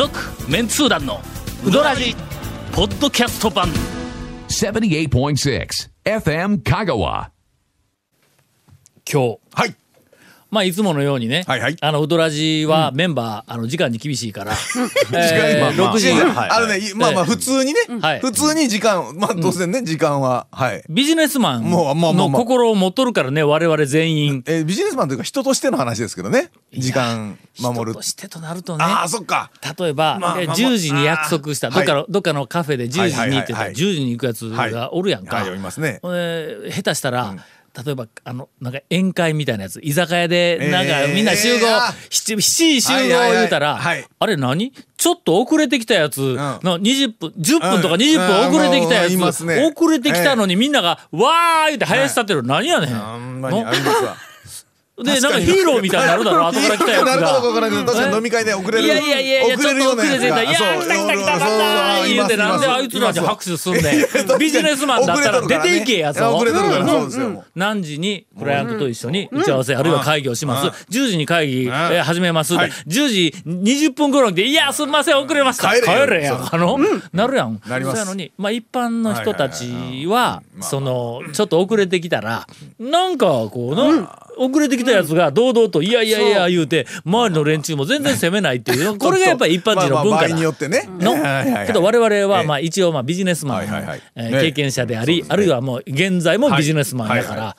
続メンツー団のウドラジポッドキャスト版78.6 FM Kagawa. 今日はい。まあいつものようにね、はいはい。あのウドラジはメンバー、あの時間に厳しいから、えーまあまあ6時、あのね、いまあまあ普通にね、はい。普通に時間、まあ当然ね、時間は、はい。ビジネスマンのまあ心を持っとるからね我々全員。えービジネスマンというか人としての話ですけどね。時間守る。人と。してとなるとね。ああ、そっか。例えば、えまあまあ。10時に約束した。どっかの、どっかのカフェで10時にって言ったら、はいはいはいはい10時に行くやつがおるやんか、はい、読みますね。ほんで下手したら、例えばあのなんか宴会みたいなやつ。居酒屋でなんかえー。みんな集合、あ 7, 7時集合はいはいはい。言うたら、はい。あれ何？ちょっと遅れてきたやつ。の20分10分とかうん。20分遅れてきたやうん。言いますつ、ね。遅れてきたのにみんながわー言って林立ってる、何やねん。ほんまにありますわ。でなんかヒーローみたいになるだろ後 から来たやつなるかどうか。からないけど、確かに飲み会で遅れる。いやいやいやいや遅れるようないや来た来た来たそうそうそう言うてなんであいつらに拍手すんねんビジネスマンだったら出ていけやぞ遅れとるから、そうですよ。何時にクライアントと一緒に打ち合わせあるいは会議をします10時に会議えー始めますはい10時20分頃に来て「いやすんません遅れました」帰れよ帰れやそうあのなるやんなりますそうやのにまあ一般の人たちはそのちょっと遅れてきたらなんかこうな遅れてきたやつが堂々と「いやいやいや」言うて周りの連中も全然責めないっていう これがやっぱり一般人の文化だ。の。はいはいはいけど我々はええ。まあ一応まあビジネスマンえ経験者でありあるいはもう現在もビジネスマンだから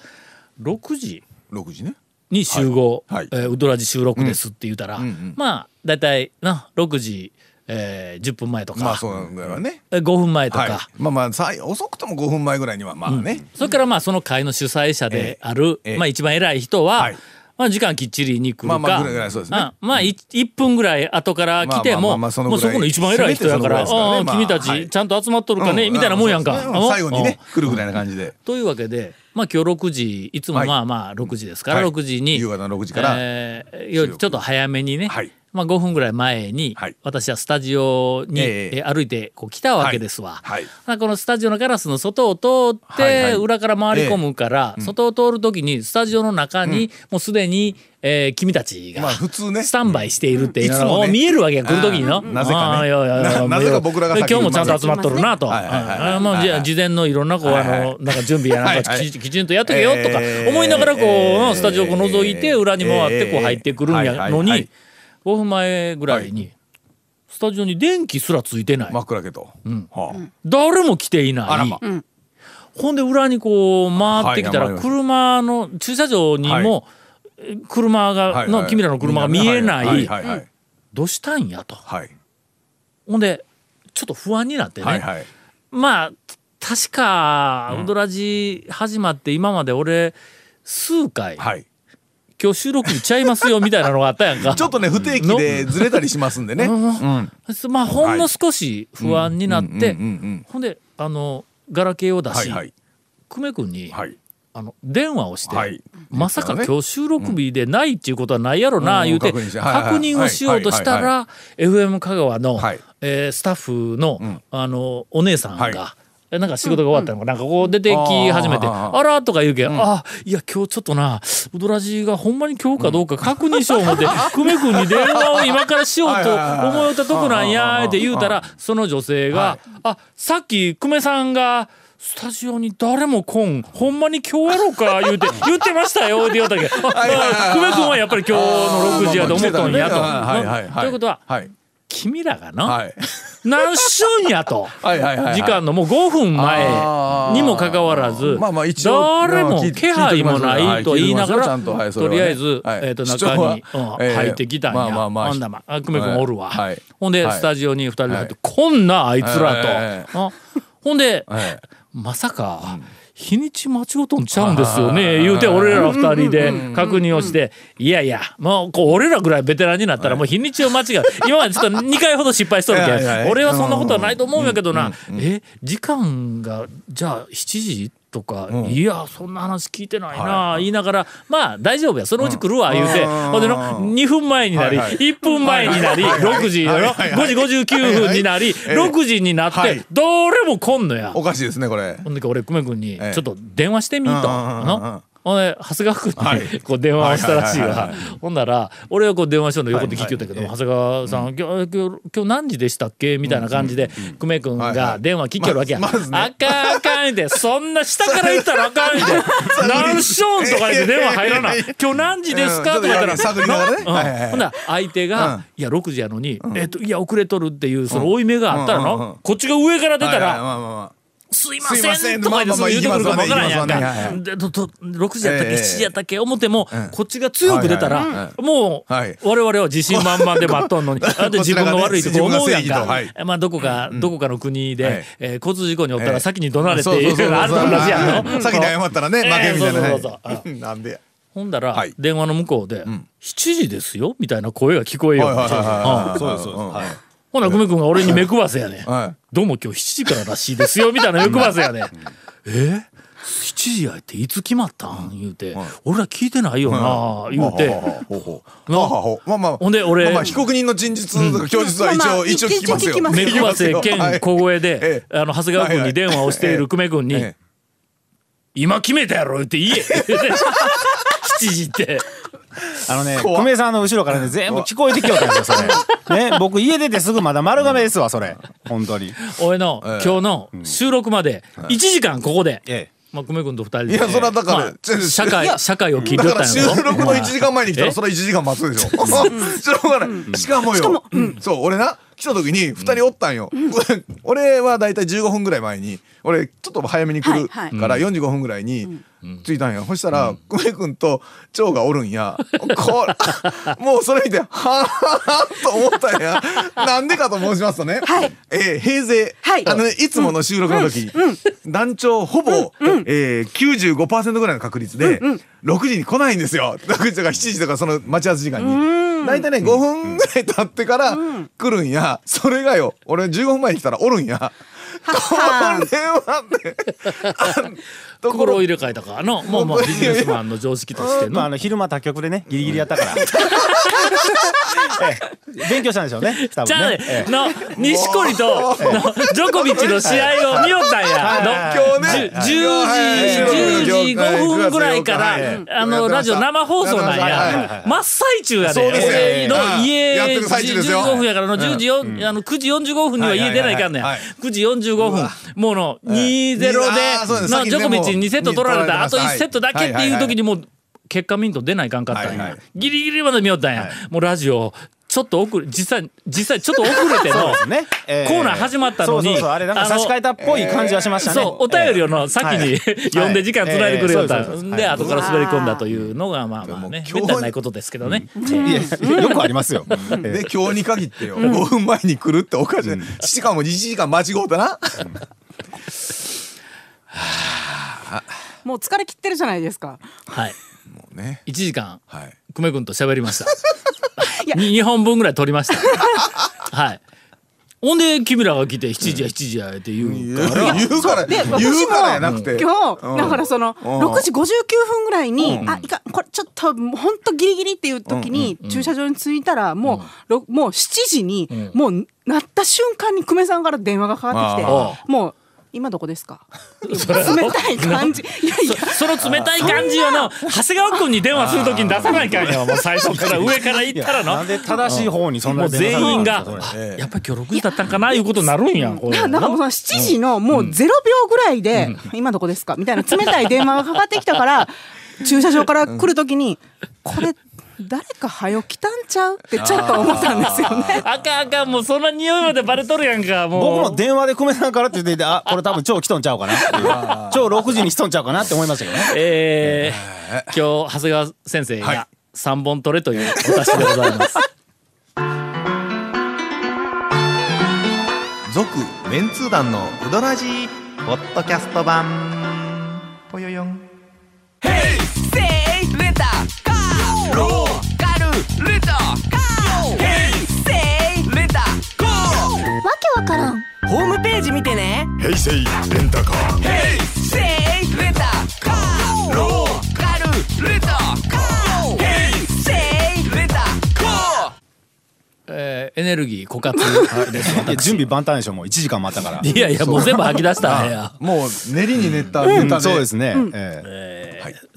6時？6時ね。に集合。えーウドラジ収録ですって言うたらんうんまあ大体な6時えー10分前とか。まあそうだよね。えー5分前とはい。か。まあまあ、さい遅くとも5分前ぐらいには、まあね。それからまあその会の主催者であるええ。まあ一番偉い人ははい。まあ時間きっちりに来るかまあまあぐらいぐらいそうですね。あまあい1分ぐらい後から来てもあまあそこの一番偉い人やからね。君たはい。ちちゃんと集まっとるかねみたいなもんやんか。うそう最後にねうん。来るぐらいな感じで。というわけで、まあ、今日6時いつもはい。まあまあ6時ですから、はい。6時に夕方の6時からえーちょっと早めにね、はいまあ、5分ぐらい前に、はい。私はスタジオに、え歩いてこう来たわけですわ。はい。まあこのスタジオのガラスの外を通って、はいはい。裏から回り込むから、外を通る時にスタジオの中に、もうすでに、えー君たちがまあ普通ね。スタンバイしているっていうの見えるわけや来る時にの。なぜかね。ななぜか僕らが先に今日もちゃんと集まっとるなと。はいはいはいはい。あーまあじゃあ事前のいろんなこうあはいはい。のなんか準備やなんかはいはい。きちんとやっとけよとかえー思いながらこえー。うスタジオを覗いて裏に回ってこうえー入ってくるんやのにはいはいはい5分前ぐらいにスタジオに電気すらついてない。真っ暗けと。はあ。誰も来ていない。あらま。ほんで裏にこう回ってきたら車の駐車場にもえ車がはいはい。の君らの車が見えなはいどうしたんやと。はい。ほんでちょっと不安になってね。はいはい。まあ確かウドラジ始まって今まで俺数回はい今日収録にちゃいますよみたいなのがあったやんか。ちょっとね不定期でずれたりしますんでね。うん。まあほんの少し不安になってうんうんうんうん。ほんであのガラケーを出しはいはい。久米君にはい。あの電話をして、はい。まさか今日収録日でないっていうことはないやろな、うん。言うて、確認をしようとしたら FM 香川の、はい。えースタッフの,、あのお姉さんが、はい。えなんか仕事が終わったのか、なんかこう出てき始めて「ああら」とか言うけん「あいや今日ちょっとなウドラジがほんまに今日かどうか確認しよう思って久米君に電話を今からしようと思うたとこなんや」って言うたらその女性が「あさっき久米さんが」スタジオに誰も来んほんまに今日やろうか言うて 言ってましたよって言うたけど 久米君はやっぱり今日の6時やと思っとんやと。ということははい。君らがな、はい何しゅんやと。時間のもう5分前にもかかわらず誰も気配もないと言いながらとりあえずはい。えーと中に入ってきたんや。まあんだまあ。久米君おるわ。はい。ほんではい。スタジオに2人で入ってこんなあいつらはい。とあほんではい。まさか日にち間違うとんちゃうんですよね言うて俺ら二人で確認をしていやいやもうこう俺らぐらいベテランになったらもう日にちを間違う。今までちょっと2回ほど失敗しとるけはいはいはい。ん俺はそんなことはないと思うんやけどなえ時間がじゃあ7時とか、いやそんな話聞いてないな、言いながらまあ大丈夫や。そのうち来るわ言うて、ほんでの2分前になり、はいはい。1分前になり、はいはい6時やろ、はいはい5時59分になり、ええ6時になって、はい。どれも来んのや。おかしいですねこれ。ほんで俺久米君にええ。ちょっと電話してみと、長谷川君にこう電話をしたらしいわ。ほんなら俺はこう電話しようの横で聞きよったけど長谷川さん今日今日今日何時でしたっけ？みたいな感じで久米君が電話聞きよるわけや。あかんあかんってそんな下から言ったらあかんって 何しょんとか言って電話入らない。今日何時ですか？とか言ったらね。ほんなら相手が「いや6時やのに、えっといや遅れとる」っていうその負い目があったらの？こっちが上から出たらまあまあまあ「すいません。せん」とか言うてくるかからんやんか。でとと6時やったっけ？ええ。7時やったっけ？思ってもこっちが強く出たらはもうはい。我々は自信満々で待っとんのに。あと自分が悪いとこ思うやんか。まあどこかどこかの国はい。でえー交通事故におったらええ。先に怒鳴れてあると同じやんの？先に謝ったらね負けみたいなええそうそうそう。はいなんでや。ほんだらはい。電話の向こうで「7時ですよ」みたいな声が聞こえようになってうん。そうですそうほな久米君が俺に目くばせやねん。はい。どうも今日7時かららしいですよみたいな目くばせやねん。え？7時やっていつ決まったん？言うて。俺ら聞いてないよな言うて。まあまあほんで俺まあまあ被告人の陳述とか供述は一まあまあ応一応聞きますよ。目くばせ兼小声でえあの長谷川君に電話をしている久米君にええ「今決めたやろ」言って言え。7時ってあのね久米さんの後ろからね全部聞こえてきよったんですよそれ。ね僕家出てすぐまだ丸亀ですわそれ。本当に。俺のええ。今日の収録まで1時間ここでええ。まあ久米君と二人でいやそれはだからまあ社会社会を切りだからよったんやろ収録の1時間前に来たえらそれは1時間待つでしょ。しょうがない。しかもよ。そう俺な来た時に2人おったんよ。俺はだいたい15分ぐらい前に俺ちょっと早めに来るかはい。ら45分ぐらいに着いたんや。そしたら久米君と長がおるんや。これ もうそれ見てはぁと思ったんや。なんでかと申しますとね。はい。えー平成はい。あのねいつもの収録の時団長ほぼえー95%ぐらいの確率で6時に来ないんですよ。6時とか7時とかその待ち合わせ時間に大体ね5分ぐらい経ってから来るんや。それがよ俺15分前に来たらおるんや。これはね心を入れ替えたかのもうもうビジネスマンの常識としてまあ、あのの昼間他局でねギリギリやったから、ええ。勉強したんでしょうね多じゃあね分ね、ええ。の錦織とのジョコビッチの試合を見よったんや。の今日ねじゅ10時10時5分ぐらいからあのラジオ生放送なんや。真っ最中やで。そうですよ。俺のはい家やってる最中ですよ。15分やからの10時よあの9時45分には家出ないかんねいはい9時45分。もうの2-0でのジョコビッチに2セット取られたあともう1セットだけっていう時にもう結果ミント出ないかんかったんや。ギリギリまで見よったんや。もうラジオちょっと遅れ実際実際ちょっと 遅れてのね、ええコーナー始まったのに。差し替えたっぽい感じはしましたね、そうお便りをの先に、はい読んで時間つないでくれよった、はい。ええそうで後から滑り込んだというのがまあまあねめったにないことですけどね、いやよくありますよ、ええで今日に限ってよ5分前に来るっておかしい。しかも1時間間違うたなもう疲れ切ってるじゃないですか。はい。もうね。1時間はい。久米君と喋りました。や。に2本分ぐらい取りました。はい。ほんで君らが来て7時や7時やって言うから、言うからで言私うからやもなくて。今うん。日だからその6時59分ぐらいにあいかんこれちょっともうほんとギリギリっていう時に駐車場に着いたらもうろもう7時にもうなった瞬間に久米さんから電話がかかってきてあ。もう今どこですか？冷たい感じ。いやいや。その冷たい感じをの長谷川君に電話するときに出さないかんよもう最初から上から行ったらの。なんで正しい方にそんなもう全員がやっぱり今日6時だったんかないうことになるんやななんかもうその7時のもう0秒ぐらいで「今どこですか?」みたいな冷たい電話がかかってきたから駐車場から来る時に「これ誰か早来たんちゃう?」ってちょっと思ったんですよね。あかんあかんもうそんな匂いまでバレとるやんかもう。僕も電話で久米さんからって言っていてあこれ多分超来とんちゃうかなっていう。超6時に来とんちゃうかなって思いましたけどね。えー、今日長谷川先生はい。が3本取れというお達しでございます。続メンツー団のウドラジーポッドキャスト版ね平成レンタカーせいレタカーローカルレタカーヘイセイレタカーえー、ネルギー枯渇 準備万端でしょもう。1時間待ったから。いやいやもう全部吐き出した。んや。もう練りに練ったネタで。そうですね、え。えー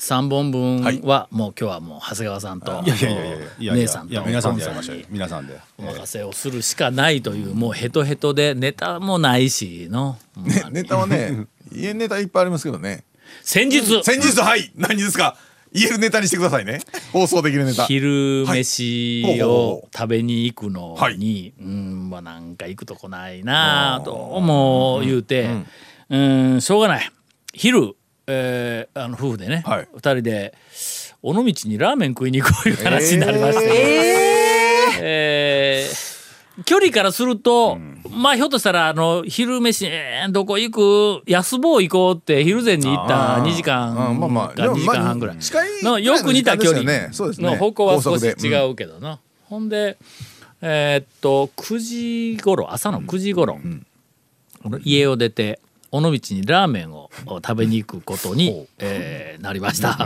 3本分はもう今日はもう長谷川さんと姉さんと皆さんに。皆さんで。お任せをするしかないというもうヘトヘトでネタもないしの。ねネタはね家ネタいっぱいありますけどね。先日。先日はい。何ですか？言えるネタにしてくださいね。放送できるネタ。昼飯をほ食べに行くのはい。に、うんまあなんか行くとこないなあともう言うてうんしょうがない。昼、えーあの夫婦でね、はい。二人で尾道にラーメン食いに行こういう話になりまして、えー。距離からすると、まあひょっとしたらあの昼飯、えーどこ行く？安坊行こうって昼前に行った2時間あーまあまあ。か2時間半ぐらい。のよく似た距離。の方向は少し違うけどな、ほんでえーっと9時頃朝の9時頃、家を出て尾道にラーメンを食べに行くことに、えーなりました、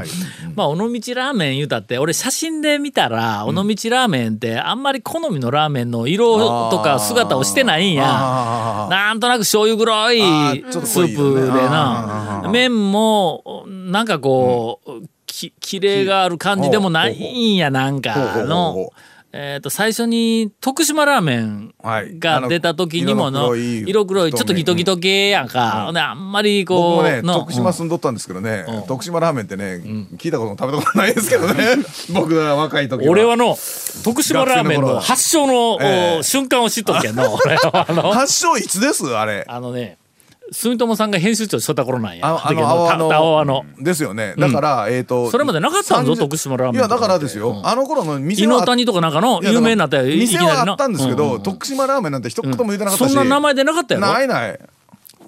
まあ尾道ラーメン言うたって俺写真で見たら尾道ラーメンってあんまり好みのラーメンの色とか姿をしてないんや。あなんとなく醤油黒いスープであな麺もなんかこうききれいがある感じでもないんやなんかのう。えー、と最初に徳島ラーメンはい。が出た時にもあのい色黒いちょっとギトギト系やんか、ほんであんまりこうの徳島住んどったんですけどね。徳島ラーメンってね聞いたことも食べたことないですけどね。僕が若い時は。俺はの徳島ラーメンの発祥の、ええ。お瞬間を知っとるけんの。俺はあの。発祥いつです？あれ。あのね住友さんが編集長しとった頃なんや。あの泡たた泡の。のですよね。だからえっとそれまでなかったんぞ30徳島ラーメンいやだからですよ。うん。あの頃の店伊は能谷とかなんかの有名になった店はあったんですけううどん。徳島ラーメンなんて一言も言ってなかったし。そんな名前でなかったやろ？ないない。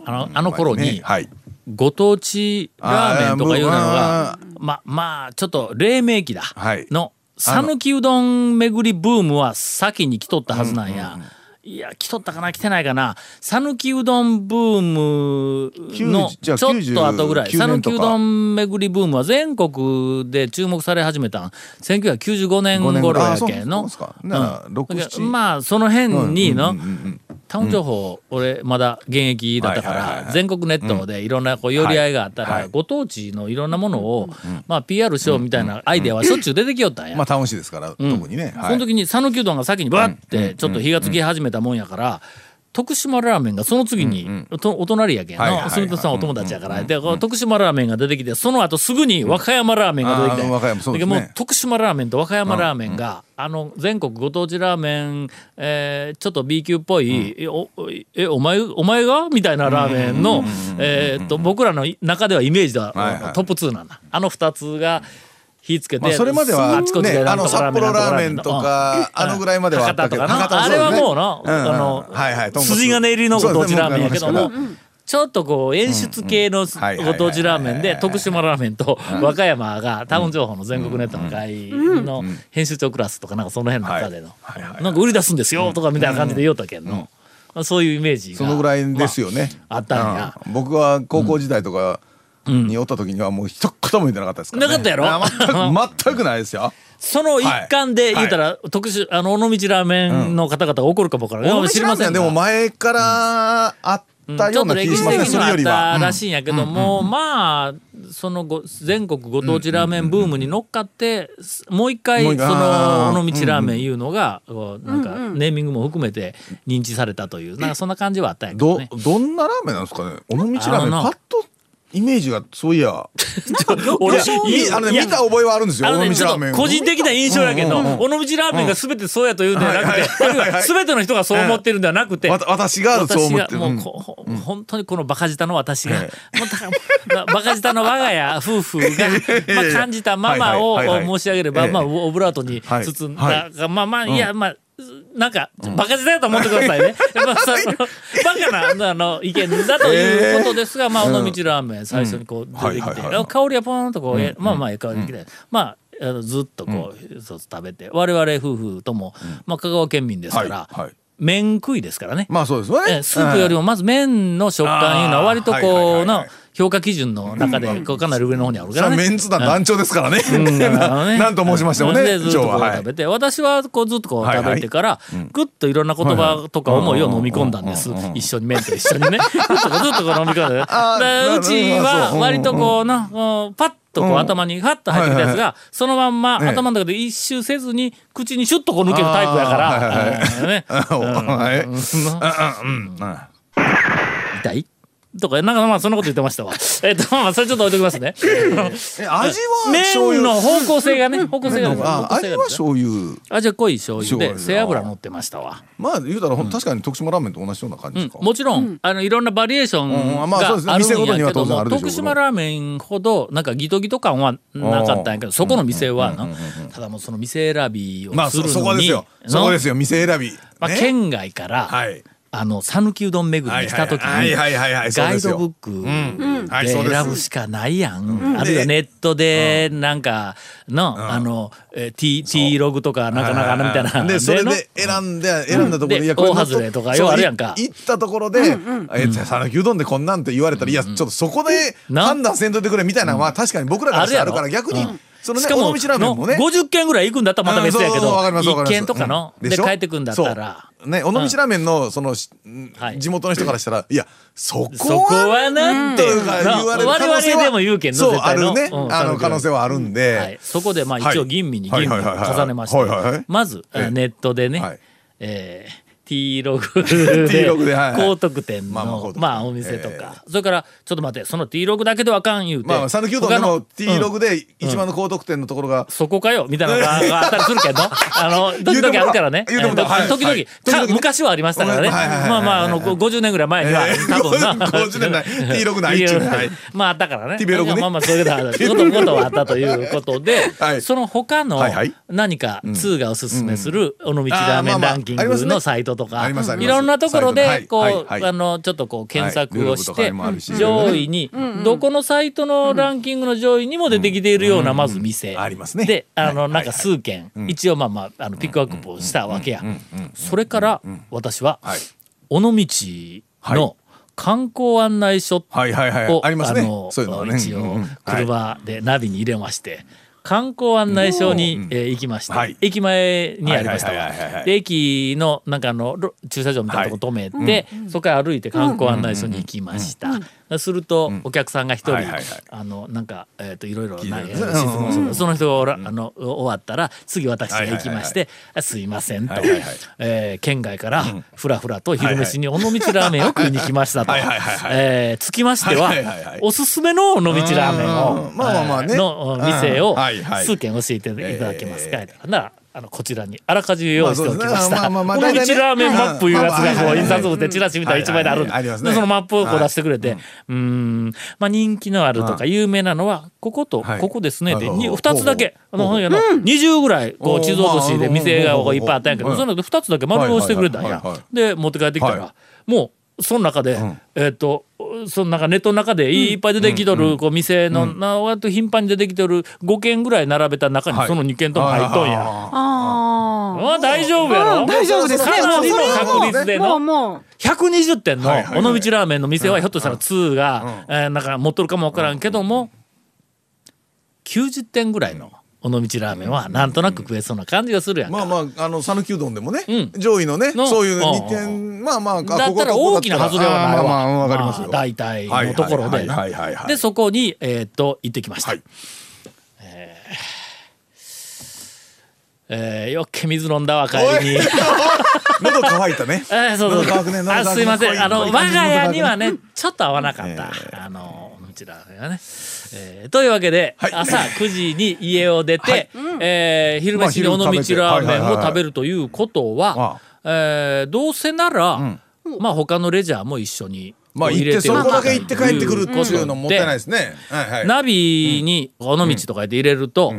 あのあの頃に、ねはい。ご当地ラーメンとかいうのがあままあちょっと黎明期だ。はい。の讃岐うどん巡りブームは先に来とったはずなんや。いや来とったかな？来てないかな？讃岐うどんブームの90じゃあちょっと後ぐらい。99讃岐うどん巡りブームは全国で注目され始めたん。1995年頃やけんの。うん6 7まあその辺にの、うんうんうんうんタウン情報、俺まだ現役だったから全国ネットでいろんなこう寄り合いがあったらご当地のいろんなものをまあ PR しようみたいなアイデアはしょっちゅう出てきよったんや。まあ。楽しいですから特にね。はい。その時に讃岐うどんが先にバッてちょっと火がつき始めたもんやから徳島ラーメンがその次にとお隣やけんはいはいはい。の住田さんお友達やから。でこう徳島ラーメンが出てきてその後すぐに和歌山ラーメンが出てきて。うですね。もう徳島ラーメンと和歌山ラーメンがあの全国ご当地ラーメンえーちょっと B 級っぽいえおえお前お前が？みたいなラーメンの僕らの中ではイメージでははいはい。トップ2なんだ。あの2つが火つけてまあそれまではあちこちでねあの札幌ラーメンとかあのぐらいまではあったけど博多とかな。博多もあれはもうな、あの、はいはい筋金入りのご当地ラーメンやけどもちょっとこう演出系のご当地ラーメンで徳島ラーメンと和歌山がタウン情報の全国ネットの会の編集長クラスとかなんかその辺の中での。なんか売り出すんですよとかみたいな感じで言おったけんの。まあそういうイメージがそのぐらいですよね。まああったんや。うん。僕は高校時代とかにおった時にはもう一言も言ってなかったですからね。なかったやろ？あ全くないですよ。その一環で言うたら特殊あの尾道ラーメンの方々が怒るかもわからない知りませんが。でも前からあったような気ちょっと歴史がしますね。そ的にはあっれよりは。たらしいんやけども、まあそのご全国ご当地ラーメンブームに乗っかって、もう一回そもう一回あー。の尾道ラーメンいうのが、こうなんかネーミングも含めて認知されたというなんかそんな感じはあったんやけどどね。どんなラーメンなんですかね？尾道ラーメンパッとイメージがそういや。俺あのね見た覚えはあるんですよね、ラーメンと個人的な印象やけど、尾道ラーメンが全てそうやというんではなくて、はいはいはいはい全ての人がそう思ってるんではなくて、わた私がそう思ってる。もうこほ本当にこのバカ舌の私が、もうだバカ舌の我が家夫婦が、まあ、感じたままをはいはいはいはい。申し上げれば、ええ。まあ、オブラートにはい。包んだ、はまあまあいやまあなんかバカ舌だと思ってくださいね。やっぱそのバカなあの意見だということですが、まあ尾道ラーメン最初にこう出てきて、香りはポーンとこう、えまあまあええ香りでまああのずっとこう、そう食べて我々夫婦とも、まあ、香川県民ですから、はいはい。麺食いですからね。まあそうですよね。えスープよりもまず麺の食感いうのは割とこうなはいはい評価基準の中でこうかなり上の方にあるからね。メンツ団団長ですからね。なんと申しましてもねでずっと食べて、私はこうずっとこう食べてから、ぐっといろんな言葉とか思いを飲み込んだんです。一緒に麺と一緒にね。ずっとこうずっとこう飲み込んで。うちなは割とこうな、パッとこう頭にファッと入ってきたやつが、そのまんまええ。頭の中で一周せずに口にシュッとこう抜けるタイプやから、痛い？とか、なんかまあそんなこと言ってましたわ。えっと、まあそれちょっと置いときますね。え味は醤油。麺の方向性がね、方向性がね。あ方向性がね。味は醤油。味は濃い醤油で背脂乗ってましたわ。まあ言うたらほん確かに徳島ラーメンと同じような感じうんですか、もちろん、あのいろんなバリエーションがあるんやけども、徳島ラーメンほどなんかギトギト感はなかったんやけどそこの店はな。ただもうその店選びをまあするのに、そそこですよ。そこですよ。店選び。まあ、ね。県外から、はいあの讃岐うどん巡りに来た時にはいはいはい。はいはいそうガイドブックん。はいで選ぶしかないやん、あるいはネットでなんかの、あのえー T, T ログとかなんかなんかあのみたいなでそれので選んで選んだところでいやこれ大外れとかようあるやんか。い行ったところで「え讃岐うどんでこんなん」って言われたらいやちょっとそこでな。判断せんといてくれみたいなのは確かに僕らからしたらあるから逆にそのしかもね尾道ラーメンもね。の50件ぐらい行くんだったらまた別やけどうんそうわかりますわかります。1件とかの、でうん。しょ？帰ってくんだったら。ね尾道ラーメンのそのしはい。地元の人からしたらいやそこそこはなって言われる可能性は我々でも言うけんのそうあるね。うんあの可能性はあるんはい。で、そこでまあはい。一応吟味に吟味を重ねまして。はいはいはい。まずええ。ネットでね、はい。えー T ログ T ログではいはい。高得点のまあまあ高得点。まあお店とか。それからちょっと待ってその T ログだけではあかん言うてまあ讃岐うどんでも他の T ログで一番の高得点のところがそこかよみたいなのががあったりするけど あの時々あるからね。言うてもらうえー時々はい。か時々ね。昔はありましたからね。はいはいはいはいまあまああの50年ぐらい前にはえー多分な。50年ない。T ログないっちゅうね。はい。まああったからね。T ベログね。まあまあそういうことことはあったということで はい。その他のはいはい。何か通がおすすめする尾道ラーメンランキングのサイトとかありますあります。いろんなところでこうあのちょっとこう検索をしてにもあるし。上位にどこのサイトのランキングの上位にも出てきているようなまず店。ありますね。であのはい。なんか数件。一応まあまああのピックアップをしたわけや。それから私ははい。尾道の観光案内所はいはいはい。をありますね。の一応車でナビに入れまして観光案内所にえー行きました。はい。駅前にありましたで駅のなんかあのろ駐車場みたいなとこ止めてそこから歩いて観光案内所に行きましたするとお客さんが一人あのなんかえっといろいろ質問する。その人がおらあの終わったら次私が行きまして「あすいません」と。えー県外からふらふらと昼飯に尾道ラーメンを食いに来ましたと。えーつきましてはおすすめの尾道ラーメンをうん。まあまあまあね。の店を数件教えていただけますかならあのこちらにあらかじめ用意しておきました。まあまあまあラーメンマップいうやつがこううん印刷物でチラシみたいな一枚であるんはいはいはいありますねでそのマップをこう出してくれてうーんまあ人気のあるとか有名なのはこことはいここですねではいはい2つだけあのあの20ぐらいこう地図落としで店がいっぱいあったんやけどはいその中で2つだけ丸をしてくれたんやで持って帰ってきたはらもうその中でえっとそのなんかネットの中でいっぱい出てきとるこう店のな割と頻繁に出てきとる5軒ぐらい並べた中にはい。その2軒とも入っとんや。ああ大丈夫やろ？うん大丈夫です。ねかなりの確率であ。もうのもう。120点の尾道ラーメンの店はひょっとしたら2がえーなんか持っとるかもわからんけども90点ぐらいの尾道ラーメンはなんとなく食えそうな感じがするやんか。まあまああの讃岐うどんでもね、うん。上位のねのそういううん。2点まあまああだったら大きな外れはないわ。まあまあわかりますよ、まあ大体のところで。でそこにえーっと行ってきました。はい。えーよっけ水飲んだわ帰りに。喉乾いたね。えーそうそうあすいません。あの我が家にはねちょっと合わなかった、あのうちらがね、えーというわけで、はい。朝9時に家を出て、はい。えー昼飯に尾道ラーメンを食べるということは、えーどうせなら、まあ他のレジャーも一緒にまあ行ってそこだけ行って帰ってくるっていうのもったいないですね、はいはい。ナビに尾道とかで入れると、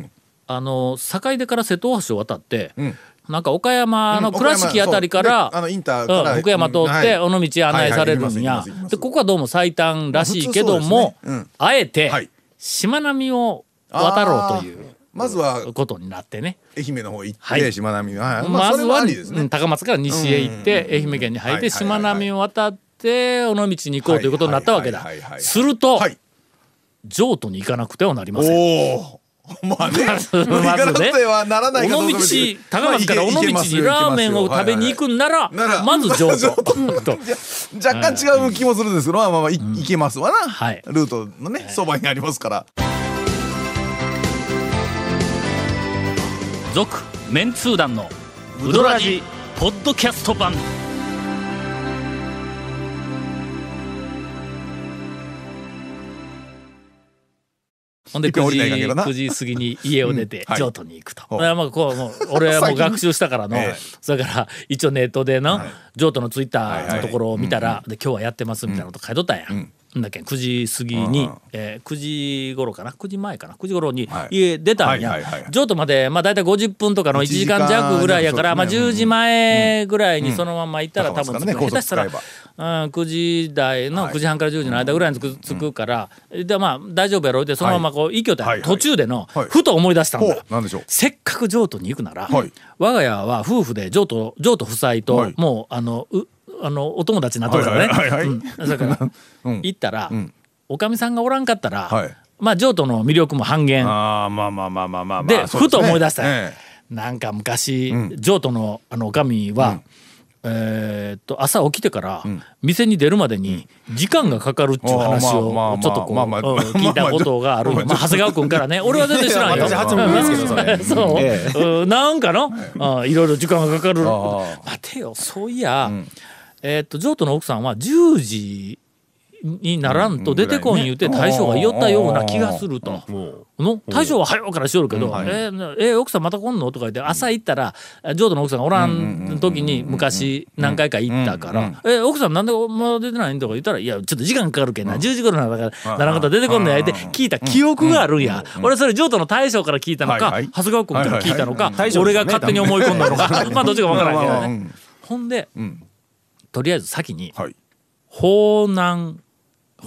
あの坂出から瀬戸大橋を渡って、んなんか岡山の倉敷あたりから、そう。であのインターから。うん福山通ってはい。尾道案内されるんや。でここはどうも最短らしいけども、ねうんあえて、はいしまなみを渡ろうというまずはことになってね愛媛の方行って、はいしままずは、高松から西へ行って愛媛県に入ってしまなみを渡ってて尾道に行こうということになったわけだすると、はい譲渡に行かなくてはなりませんまあねまずね。尾道高松から尾道にラーメンを食べに行くんならまず譲譲渡と。若干違う気もするんですけどまあまあまあい行けますわな。はい。ルートのねそばにありますから。続メンツー団のウドラジポッドキャスト版ほんで一遍9降りないかんけ時どな。9時過ぎに家を出てはい譲渡に行くと、まあこうもう俺はもう学習したからの、ええ。それから一応ネットでの、はい。譲渡のツイッターのところを見たら、で今日はやってますみたいなこと書いとったん。や。だっけ9時過ぎに、うんえー9時頃かな？9時前かな？9時頃にはい家出たんや、譲渡までまあ大体50分とかの1時間弱ぐらいやから、まあ、一時間10時前ぐらいにそのまま行ったら多分下手したら、9時台のはい。9時半から10時の間ぐらいに着く,、着くからでまあ大丈夫やろうってそのままこう行きよったん。やはいはい。途中での、はい。ふと思い出したんほだうなんでしょう。せっかく譲渡に行くなら、はい。我が家は夫婦で譲渡譲渡夫妻と、はい。もうあのうあのお友達になっとるからね、だから、うん。行ったら、ん。おかみさんがおらんかったら、はい。まあ譲渡の魅力も半減。ああまあまあまあまあまあまあ。でふと思い出した。なんか昔、ん。譲渡のあのおかみは、えーっと朝起きてから、店に出るまでに時間がかかるっていう話をちょっとこう、聞いたことがあるまあ長谷川君からね 俺は全然知らんよ私初耳ですけど そう、えうんなんかの、あいろいろ時間がかかる。あ待てよそういや、えーっと譲渡の奥さんは10時にならんと出てこん言うて大将が言ったような気がすると。の？大将は早うからしよるけど「えーえー奥さんまた来んの?」とか言って朝行ったら浄土の奥さんがおらん時に昔何回か行ったから「えー奥さんなんでまだ出てないん?」とか言ったら「いやちょっと時間かかるけんな。10時頃なんだからならん。かったら出てこんのや」って聞いた記憶があるんや。俺それ浄土の大将から聞いたのかはいはい。長谷川君から聞いたのかはいはい。俺が勝手に思い込んだのか。まあどっちかわからんけどね。うん。ほんでん。とりあえず先にはい。方南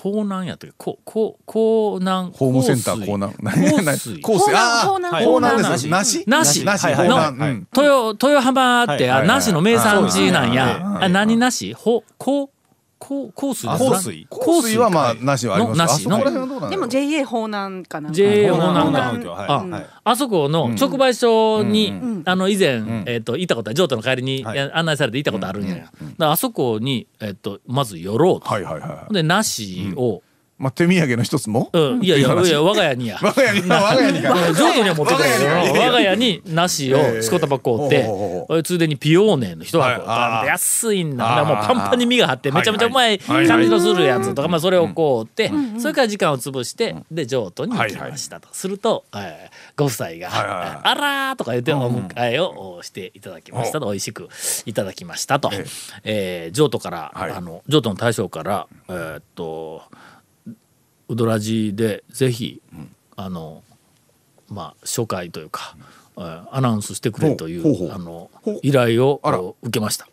方南やったっけこうこう江南ホームセンター香コーナー香水。香 水。あ港南あコー。ナーはい。です。なしなしなしはいはいコーナはい。ーうん。豊豊浜ってはいあはい梨の名産地なんはいやはいあ何なしほここ香水あ香水香水はまあなしはあります。のなしの。あそこら辺はどうなんだろうでも JA 方南かな。JA 方方南南東京はいあはい。あそこの直売所に、んあの以前、えっと行ったことは譲渡の帰りに、はい。や案内されて行ったことあるんや、だからあそこに、えっとまず寄ろうと、はいはいはい。で梨を、まあ手土産の一つも？うん。いやいやいや我が家にや。我が家に。我が家にか。譲渡には持ってくるけど。我が家に梨をしこたばこうってほうほうほうおいついでにピオーネの一箱はい。安いんだ。もうパンパンに身が張ってめちゃめちゃうまいはい感じのするやつとかまあそれをこうってそれから時間を潰してで譲渡に行きましたと。するとえーご夫妻がはいはいはい「あら」とか言ってお迎えをしていただきましたと。美味しくいただきましたと。えー譲渡からはい。あの譲渡の大将からえーっとウドラジでぜひ、あのまあ初回というか、えーアナウンスしてくれといほうあの依頼を受けました。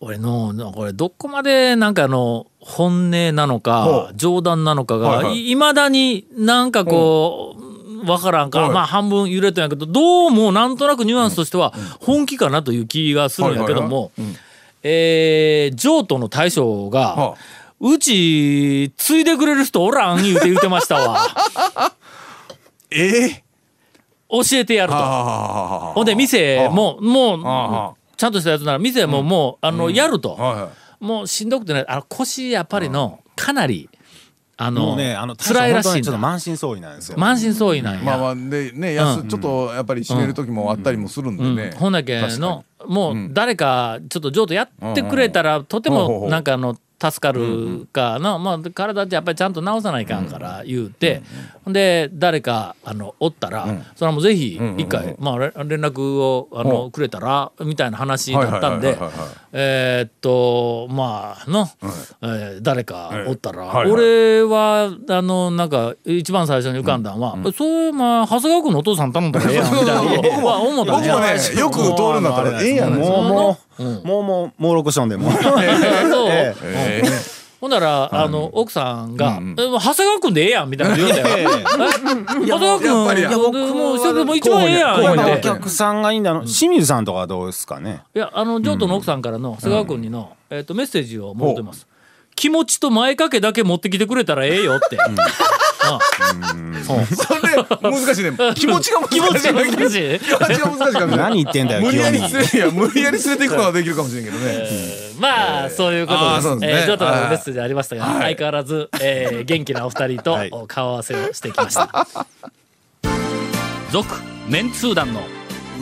俺のなこれどこまでなんかあの本音なのほかう。冗談なのかはいはい。がいまだになんかこうわからんかまあ半分揺れたんやけどどうもなんとなくニュアンスとしては本気かなという気がするんやけどもえー譲渡の大将が、はうち継いでくれる人おらん言うて言うてましたわ。ええ。教えてやると。あほんで店ももあうちゃんとしたやつなら店ももうあのやると。もうしんどくてねあの腰やっぱりのかなりあものうねあの辛いらしいんちょっとだ満身創痍なんですよ。満身創痍なんまあやまあでねやすちょっとやっぱり締める時もあったりもするんでうん。ねほんだけのもう誰かちょっと譲渡やってくれたらとてもなんかあの助かるかの、まあ、体ってやっぱりちゃんと治さないかんから言うて、ほんで誰かあのおったら、それはもうぜひ一回、まあ、れ連絡をあのくれたらみたいな話だったんではいはいはい。はいはいえーっとまあの、えー誰かおったら、はいはい。俺はあのなんか一番最初に浮かんだんは、そういうまあ長谷川君のお父さん頼んだらええやんみたいな。僕もねよく通るんだったらええやないですかもうもうもうもうもう録しとんでも。う そう、えほんなら、あの奥さんが「えもう長谷川君でええやん」みたいな言うんだよ。え長谷川君やっぱりやいや僕もうそれも一番ええやんおて。客さんがいいんだの清水さんとかどうですかね。いやあの譲渡の奥さんからの長谷川君にの、えっ、とメッセージをもらってます。気持ちと前掛けだけ持ってきてくれたらええよって。それ難しいね。気持ちが難しい。気持ち難しい？気持ちが難しいかもしれない何言ってんだよ無理やり清連れいや無理やり連れていくのはできるかもしれんけどね。まあ、そういうことです。えーちょっとメはいッセージありましたが、相変わらず、えー 元気なお二人と、はい。顔合わせをしてきました。続、メンツー団の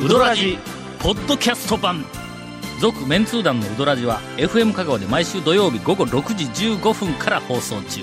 ウドラジポッドキャスト版。続メンツー団のウドラジは FM 香川で毎週土曜日午後6時15分から放送中。